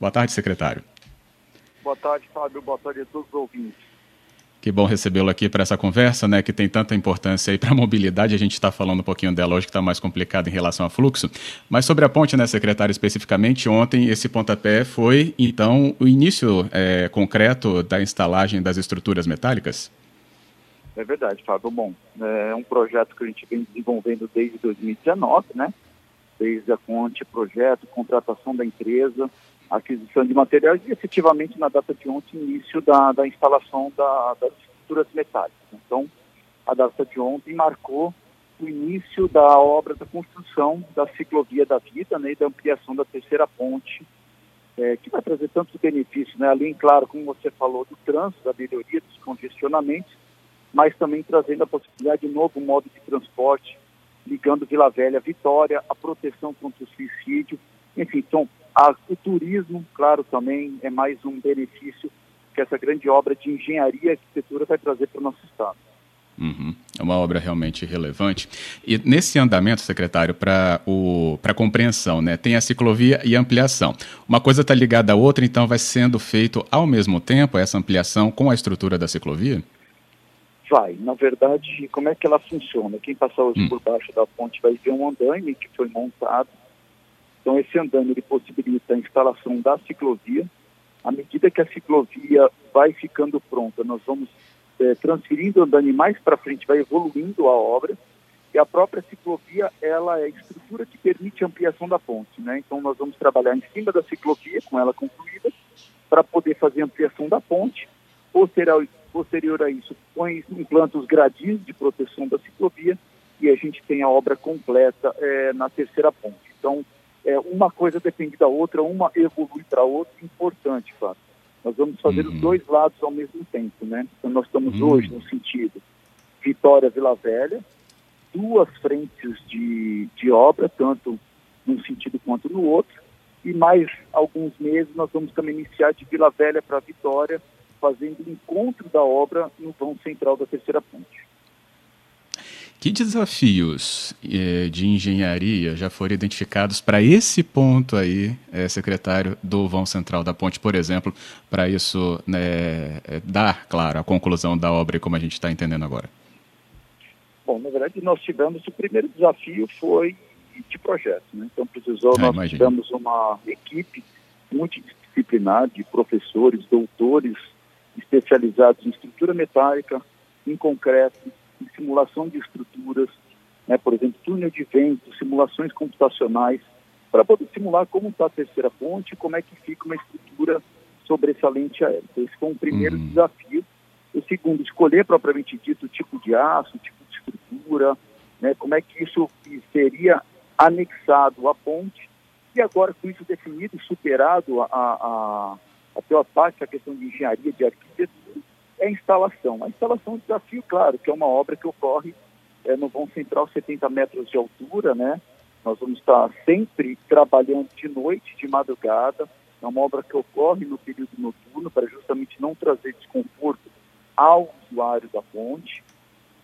Boa tarde, secretário. Boa tarde, Fábio. Boa tarde a todos os ouvintes. Que bom recebê-lo aqui para essa conversa, né, que tem tanta importância aí para a mobilidade. A gente está falando um pouquinho dela hoje, que está mais complicado em relação ao fluxo. Mas sobre a ponte, né, secretário, especificamente, ontem esse pontapé foi, então, o início é, concreto da instalagem das estruturas metálicas? É verdade, Fábio. Bom, é um projeto que a gente vem desenvolvendo desde 2019, né? Desde a ponte, projeto, contratação da empresa, aquisição de materiais e efetivamente na data de ontem início da, da instalação da, das estruturas metálicas. Então, a data de ontem marcou o início da obra da construção da ciclovia da vida né, e da ampliação da terceira ponte, é, que vai trazer tantos benefícios, né, além, claro, como você falou, do trânsito, da melhoria dos congestionamentos, mas também trazendo a possibilidade de novo modo de transporte, ligando Vila Velha Vitória, a proteção contra o suicídio, enfim, a, o turismo, claro, também é mais um benefício que essa grande obra de engenharia e arquitetura vai trazer para o nosso Estado. Uhum. É uma obra realmente relevante. E nesse andamento, secretário, para a compreensão, né, tem a ciclovia e a ampliação. Uma coisa está ligada à outra, então vai sendo feito ao mesmo tempo essa ampliação com a estrutura da ciclovia? Vai. Na verdade, como é que ela funciona? Quem passar hoje hum. por baixo da ponte vai ver um andaime que foi montado então, esse andame ele possibilita a instalação da ciclovia. À medida que a ciclovia vai ficando pronta, nós vamos é, transferindo o andame mais para frente, vai evoluindo a obra. E a própria ciclovia, ela é a estrutura que permite a ampliação da ponte. Né? Então, nós vamos trabalhar em cima da ciclovia, com ela concluída, para poder fazer a ampliação da ponte. Posterior, posterior a isso, põe, implanta os gradis de proteção da ciclovia e a gente tem a obra completa é, na terceira ponte. Então, é, uma coisa depende da outra, uma evolui para a outra, importante, claro. Nós vamos fazer uhum. os dois lados ao mesmo tempo, né? Então nós estamos uhum. hoje no sentido Vitória Vila Velha, duas frentes de, de obra, tanto num sentido quanto no outro, e mais alguns meses nós vamos também iniciar de Vila Velha para Vitória, fazendo o encontro da obra no vão central da terceira ponte. Que desafios eh, de engenharia já foram identificados para esse ponto aí, eh, secretário, do vão central da ponte, por exemplo, para isso né, eh, dar, claro, a conclusão da obra como a gente está entendendo agora? Bom, na verdade, nós tivemos o primeiro desafio foi de projeto, né? Então, precisou, ah, nós imagino. tivemos uma equipe multidisciplinar de professores, doutores especializados em estrutura metálica, em concreto, em simulação de estruturas, né, por exemplo, túnel de vento, simulações computacionais, para poder simular como está a terceira ponte e como é que fica uma estrutura sobressalente aérea. Então, esse foi um primeiro uhum. desafio. O segundo, escolher propriamente dito o tipo de aço, o tipo de estrutura, né, como é que isso seria anexado à ponte. E agora, com isso definido e superado a, a, a pior parte, a questão de engenharia, de arquitetura, é a instalação. A instalação é um desafio, claro, que é uma obra que ocorre é, no vão central 70 metros de altura, né? Nós vamos estar sempre trabalhando de noite, de madrugada. É uma obra que ocorre no período noturno para justamente não trazer desconforto ao usuário da ponte.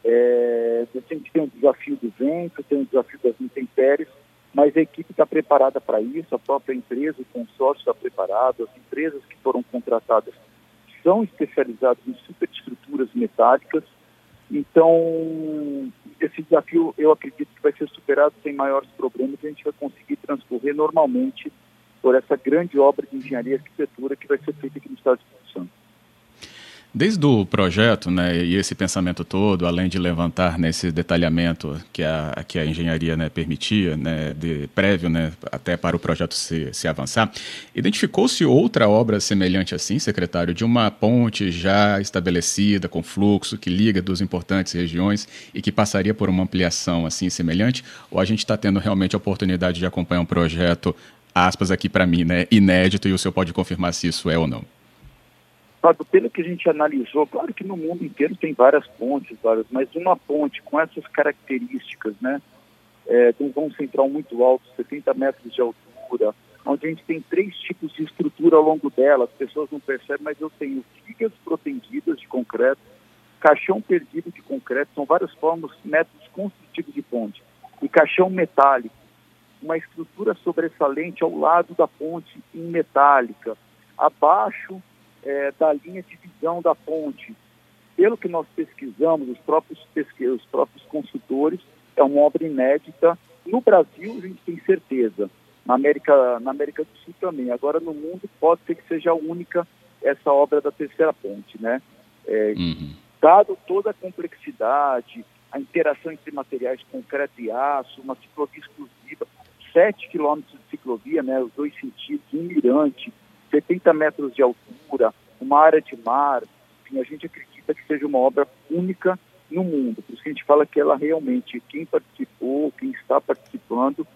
É, gente tem um desafio do vento, tem um desafio das intempéries, mas a equipe está preparada para isso, a própria empresa, o consórcio está preparado, as empresas que foram contratadas são especializados em superestruturas metálicas. Então, esse desafio eu acredito que vai ser superado sem maiores problemas e a gente vai conseguir transcorrer normalmente por essa grande obra de engenharia e arquitetura que vai ser feita aqui no Estado de. Desde o projeto, né, e esse pensamento todo, além de levantar né, esse detalhamento que a, que a engenharia né, permitia, né, de prévio, né, até para o projeto se, se avançar, identificou-se outra obra semelhante assim, secretário, de uma ponte já estabelecida, com fluxo, que liga duas importantes regiões e que passaria por uma ampliação assim semelhante? Ou a gente está tendo realmente a oportunidade de acompanhar um projeto, aspas aqui para mim, né, inédito, e o senhor pode confirmar se isso é ou não? Fábio, pelo que a gente analisou, claro que no mundo inteiro tem várias pontes, várias, mas uma ponte com essas características, né? É, tem um vão central muito alto, 70 metros de altura, onde a gente tem três tipos de estrutura ao longo dela, as pessoas não percebem, mas eu tenho vigas protendidas de concreto, caixão perdido de concreto, são várias formas, métodos construtivos de ponte, e caixão metálico. uma estrutura sobressalente ao lado da ponte em metálica, abaixo é, da linha de visão da ponte. Pelo que nós pesquisamos, os próprios pesquisadores, os próprios consultores, é uma obra inédita. No Brasil, a gente tem certeza. Na América, na América do Sul também. Agora, no mundo, pode ser que seja a única essa obra da terceira ponte, né? É, uhum. Dado toda a complexidade, a interação entre materiais concreto e aço, uma ciclovia exclusiva, 7 quilômetros de ciclovia, né, os dois sentidos, um mirante, 70 metros de altura, uma área de mar, enfim, a gente acredita que seja uma obra única no mundo. Por isso que a gente fala que ela realmente, quem participou, quem está participando,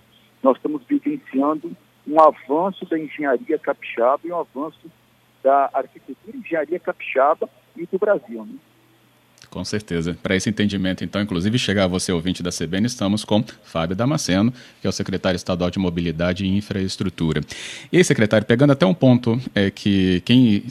nós estamos vivenciando um avanço da engenharia capixaba e um avanço da arquitetura engenharia capixaba e do Brasil. Né? Com certeza. Para esse entendimento, então, inclusive chegar a você, ouvinte da CBN, estamos com Fábio Damasceno, que é o secretário estadual de Mobilidade e Infraestrutura. E aí, secretário, pegando até um ponto é que quem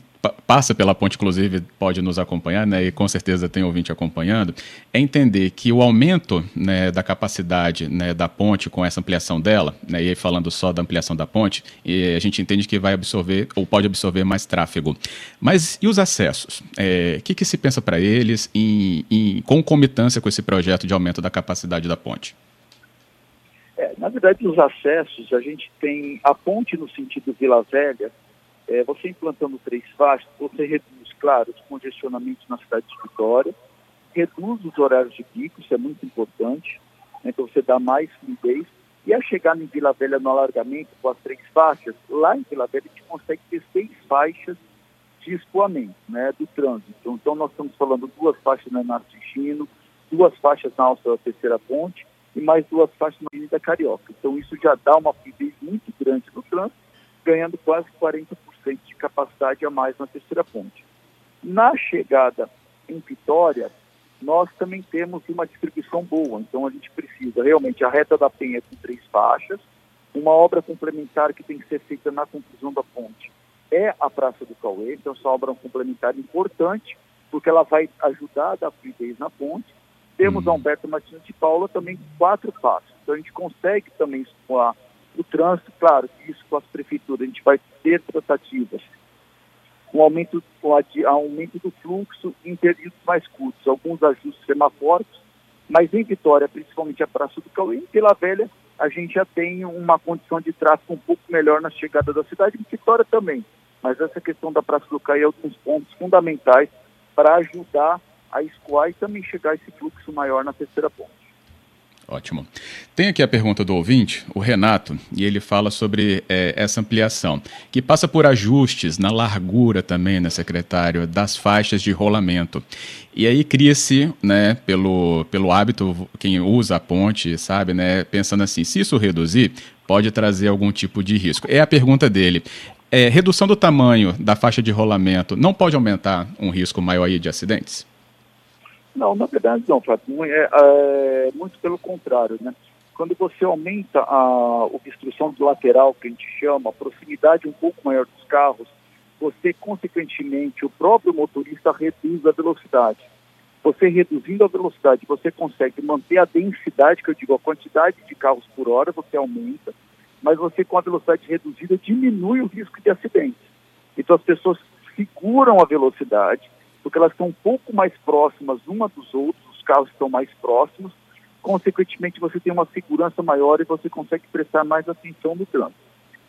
passa pela ponte, inclusive, pode nos acompanhar, né, e com certeza tem ouvinte acompanhando, é entender que o aumento né, da capacidade né, da ponte com essa ampliação dela, né, e aí falando só da ampliação da ponte, a gente entende que vai absorver ou pode absorver mais tráfego. Mas e os acessos? O é, que, que, se pensa para eles em, em concomitância com esse projeto de aumento da capacidade da ponte? É, na verdade, os acessos, a gente tem a ponte no sentido Vila Velha, é, você implantando três faixas, você reduz, claro, os congestionamentos na cidade de Vitória, reduz os horários de pico, isso é muito importante, né, então você dá mais fluidez. E a chegar em Vila Velha no alargamento com as três faixas, lá em Vila Velha a gente consegue ter seis faixas de escoamento né, do trânsito. Então nós estamos falando duas faixas na Inácio Chino, duas faixas na alça da terceira ponte e mais duas faixas na Avenida Carioca. Então isso já dá uma fluidez muito grande no trânsito, ganhando quase 40% de capacidade a mais na terceira ponte. Na chegada em Vitória, nós também temos uma distribuição boa, então a gente precisa realmente a reta da Penha com três faixas, uma obra complementar que tem que ser feita na conclusão da ponte é a Praça do Cauê, então essa obra é um complementar importante, porque ela vai ajudar a dar fluidez na ponte. Temos uhum. a Humberto Martins de Paula também com quatro passos, então a gente consegue também escoar o trânsito, claro, isso com as prefeituras, a gente vai ter tratativas com aumento, com aumento do fluxo em períodos mais curtos, alguns ajustes semafóricos, mas em Vitória, principalmente a Praça do Cauê, em Vila Velha, a gente já tem uma condição de tráfego um pouco melhor na chegada da cidade, em Vitória também. Mas essa questão da Praça do Cauê é um dos pontos fundamentais para ajudar a escoar e também chegar a esse fluxo maior na terceira ponte. Ótimo. Tem aqui a pergunta do ouvinte, o Renato, e ele fala sobre é, essa ampliação, que passa por ajustes na largura também, né, secretário, das faixas de rolamento. E aí cria-se, né, pelo, pelo hábito, quem usa a ponte, sabe, né, pensando assim, se isso reduzir, pode trazer algum tipo de risco. É a pergunta dele. É, redução do tamanho da faixa de rolamento não pode aumentar um risco maior aí de acidentes? Não, na verdade não, Fábio. É, é, muito pelo contrário, né? Quando você aumenta a obstrução do lateral, que a gente chama, a proximidade um pouco maior dos carros, você, consequentemente, o próprio motorista reduz a velocidade. Você reduzindo a velocidade, você consegue manter a densidade, que eu digo, a quantidade de carros por hora, você aumenta, mas você, com a velocidade reduzida, diminui o risco de acidentes. Então, as pessoas seguram a velocidade, porque elas estão um pouco mais próximas uma dos outros, os carros estão mais próximos, consequentemente você tem uma segurança maior e você consegue prestar mais atenção no trânsito.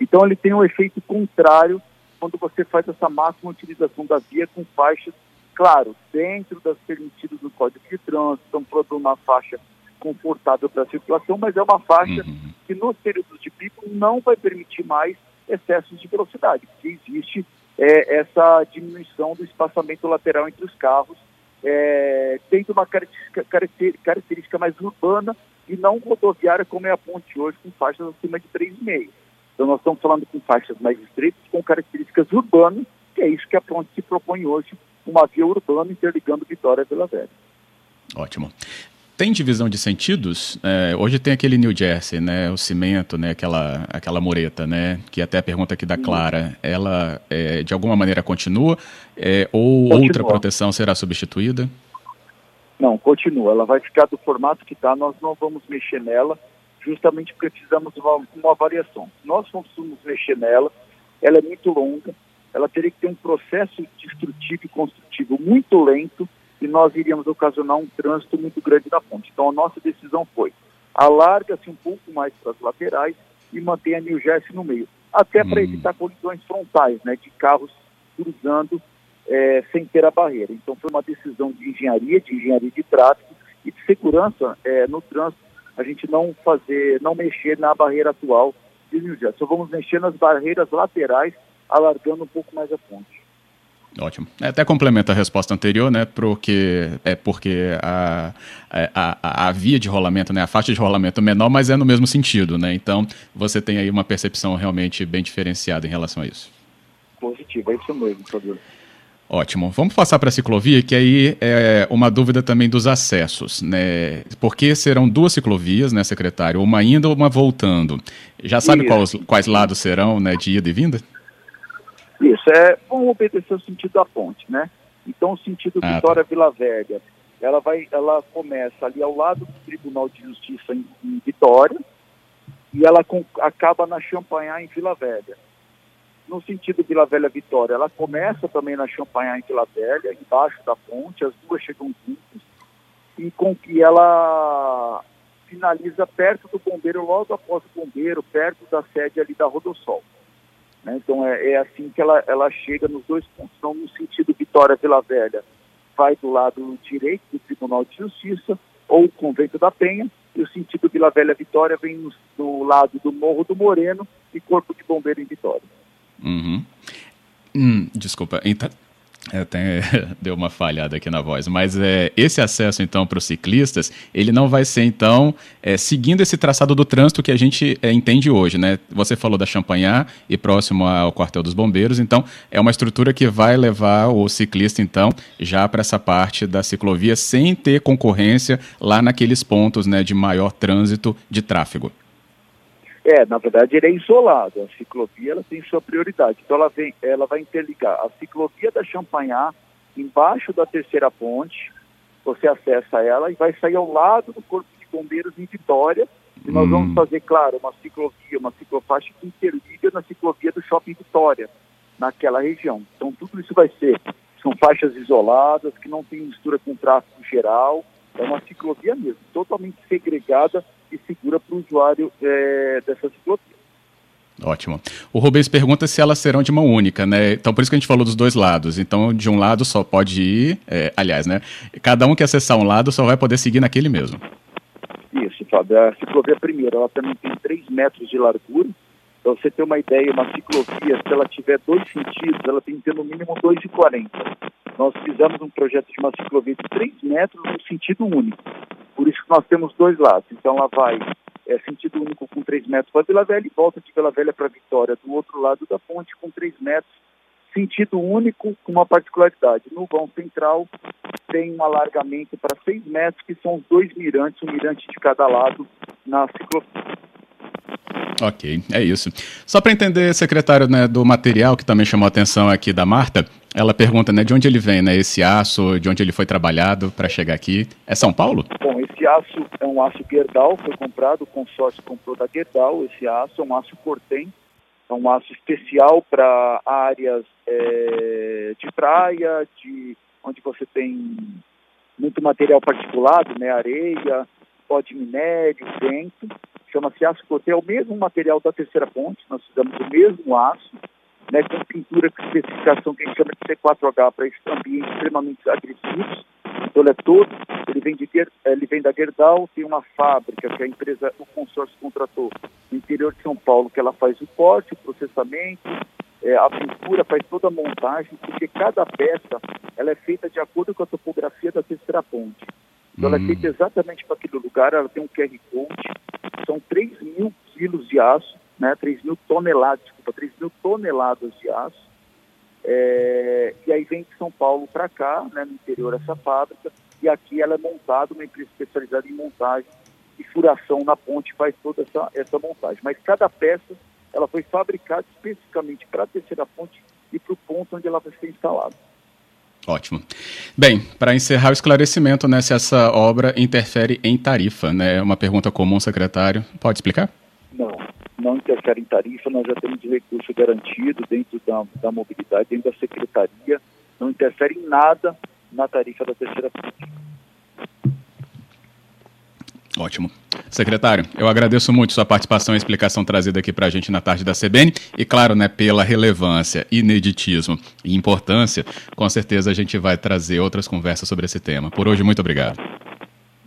Então ele tem um efeito contrário quando você faz essa máxima utilização da via com faixas, claro, dentro das permitidas no Código de Trânsito, estamos falando de uma faixa confortável para a circulação, mas é uma faixa uhum. que nos períodos de pico não vai permitir mais excessos de velocidade, porque existe é, essa diminuição do espaçamento lateral entre os carros, é, tendo uma característica, característica mais urbana e não rodoviária, como é a ponte hoje, com faixas acima de 3,5. Então, nós estamos falando com faixas mais estreitas, com características urbanas, que é isso que a ponte se propõe hoje, uma via urbana interligando Vitória e Vila Velha. Ótimo. Tem divisão de sentidos? É, hoje tem aquele New Jersey, né? O cimento, né? Aquela, aquela mureta, né? Que até a pergunta aqui da Clara, ela é, de alguma maneira continua é, ou continua. outra proteção será substituída? Não, continua. Ela vai ficar do formato que está. Nós não vamos mexer nela, justamente porque fizemos uma, uma avaliação. Se nós fôssemos mexer nela, ela é muito longa, ela teria que ter um processo destrutivo e construtivo muito lento e nós iríamos ocasionar um trânsito muito grande na ponte. Então a nossa decisão foi alarga-se um pouco mais para as laterais e mantém a New Jersey no meio, até hum. para evitar colisões frontais, né, de carros cruzando é, sem ter a barreira. Então foi uma decisão de engenharia, de engenharia de tráfego e de segurança é, no trânsito, a gente não fazer, não mexer na barreira atual de New Jersey. Só vamos mexer nas barreiras laterais, alargando um pouco mais a ponte. Ótimo. É, até complementa a resposta anterior, né? Porque é porque a, a, a, a, via de rolamento, né? A faixa de rolamento é menor, mas é no mesmo sentido, né? Então você tem aí uma percepção realmente bem diferenciada em relação a isso. Positivo, é isso mesmo, professor. Ótimo. Vamos passar para a ciclovia, que aí é uma dúvida também dos acessos, né? Porque serão duas ciclovias, né, secretário? Uma indo, uma voltando. Já sabe quais, quais lados serão, né, de ida e vinda? Isso, é, vamos obedecer o sentido da ponte, né? Então, o sentido ah, Vitória tá. Vila Velha, ela vai, ela começa ali ao lado do Tribunal de Justiça em, em Vitória e ela com, acaba na Champanhar em Vila Velha. No sentido Vila Velha Vitória, ela começa também na Champanhar em Vila Velha, embaixo da ponte, as duas chegam juntas e com que ela finaliza perto do bombeiro, logo após o bombeiro, perto da sede ali da Rodossol. Né? Então é, é, assim que ela, ela chega nos dois pontos. Então, no sentido Vitória-Vila Velha, vai do lado direito do Tribunal de Justiça ou Convento da Penha, e o sentido Vila Velha-Vitória vem no, do lado do Morro do Moreno e Corpo de Bombeiro em Vitória. Uhum. Hum, desculpa, então, até deu uma falhada aqui na voz, mas é, esse acesso então para os ciclistas, ele não vai ser então é, seguindo esse traçado do trânsito que a gente é, entende hoje, né? Você falou da Champanhar e próximo ao quartel dos bombeiros, então é uma estrutura que vai levar o ciclista então já para essa parte da ciclovia sem ter concorrência lá naqueles pontos, né, de maior trânsito de tráfego. É, na verdade ele é isolado. A ciclovia ela tem sua prioridade. Então ela, vem, ela vai interligar a ciclovia da Champanhar embaixo da terceira ponte. Você acessa ela e vai sair ao lado do Corpo de Bombeiros em Vitória. E nós hum. vamos fazer, claro, uma ciclovia, uma ciclofaixa que interliga na ciclovia do Shopping Vitória, naquela região. Então tudo isso vai ser, são faixas isoladas, que não tem mistura com tráfego geral. É uma ciclovia mesmo, totalmente segregada e segura para o usuário é, dessa ciclovia. Ótimo. O Rubens pergunta se elas serão de mão única, né? Então, por isso que a gente falou dos dois lados. Então, de um lado só pode ir, é, aliás, né? Cada um que acessar um lado só vai poder seguir naquele mesmo. Isso, Fábio. A ciclovia primeira, ela também tem 3 metros de largura. Para você ter uma ideia, uma ciclovia, se ela tiver dois sentidos, ela tem que ter no mínimo 2,40. Nós fizemos um projeto de uma ciclovia de 3 metros no sentido único. Por isso que nós temos dois lados. Então ela vai é, sentido único com 3 metros para Vila Velha e volta de Vila Velha para Vitória, do outro lado da ponte com 3 metros, sentido único com uma particularidade. No vão central tem um alargamento para 6 metros, que são os dois mirantes, um mirante de cada lado na ciclovia. Ok, é isso. Só para entender, secretário, né, do material que também chamou a atenção aqui da Marta, ela pergunta, né, de onde ele vem, né, esse aço, de onde ele foi trabalhado para chegar aqui. É São Paulo? Bom, esse aço é um aço Gerdau, foi comprado, o consórcio comprou da Gerdau, esse aço é um aço Cortem, é um aço especial para áreas é, de praia, de onde você tem muito material particulado, né, areia, pó de minério, vento, chama-se aço Cortem, é o mesmo material da terceira ponte, nós fizemos o mesmo aço, né, com pintura com especificação que a gente chama de C4H para ambientes extremamente agressivos. Então ele é todo, ele vem, de, ele vem da Gerdau, tem uma fábrica que a empresa, o consórcio contratou no interior de São Paulo, que ela faz o corte, o processamento, é, a pintura, faz toda a montagem, porque cada peça ela é feita de acordo com a topografia da terceira ponte. Então hum. ela é hum. feita exatamente para aquele lugar, ela tem um QR Code, são 3 mil quilos de aço, né, 3 mil toneladas, desculpa, 3 mil toneladas de aço. É, e aí vem de São Paulo para cá, né, no interior essa fábrica, e aqui ela é montada, uma empresa especializada em montagem e furação na ponte faz toda essa, essa montagem. Mas cada peça ela foi fabricada especificamente para a terceira ponte e para o ponto onde ela vai ser instalada. Ótimo. Bem, para encerrar o esclarecimento, né, se essa obra interfere em tarifa, né? Uma pergunta comum, secretário. Pode explicar? Não, não interfere em tarifa, nós já temos recurso garantido dentro da, da mobilidade, dentro da secretaria, não interfere em nada na tarifa da terceira política. Ótimo. Secretário, eu agradeço muito sua participação e explicação trazida aqui para a gente na tarde da CBN e, claro, né, pela relevância, ineditismo e importância, com certeza a gente vai trazer outras conversas sobre esse tema. Por hoje, muito obrigado.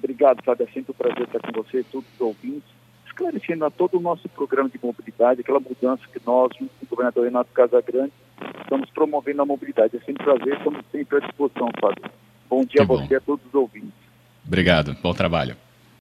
Obrigado, Fábio. É sempre um prazer estar com você e todos os ouvintes, esclarecendo a todo o nosso programa de mobilidade, aquela mudança que nós, junto com o governador Renato Casagrande, estamos promovendo a mobilidade. É sempre um prazer, estamos sempre à disposição, Fábio. Bom dia que a você e a todos os ouvintes. Obrigado, bom trabalho.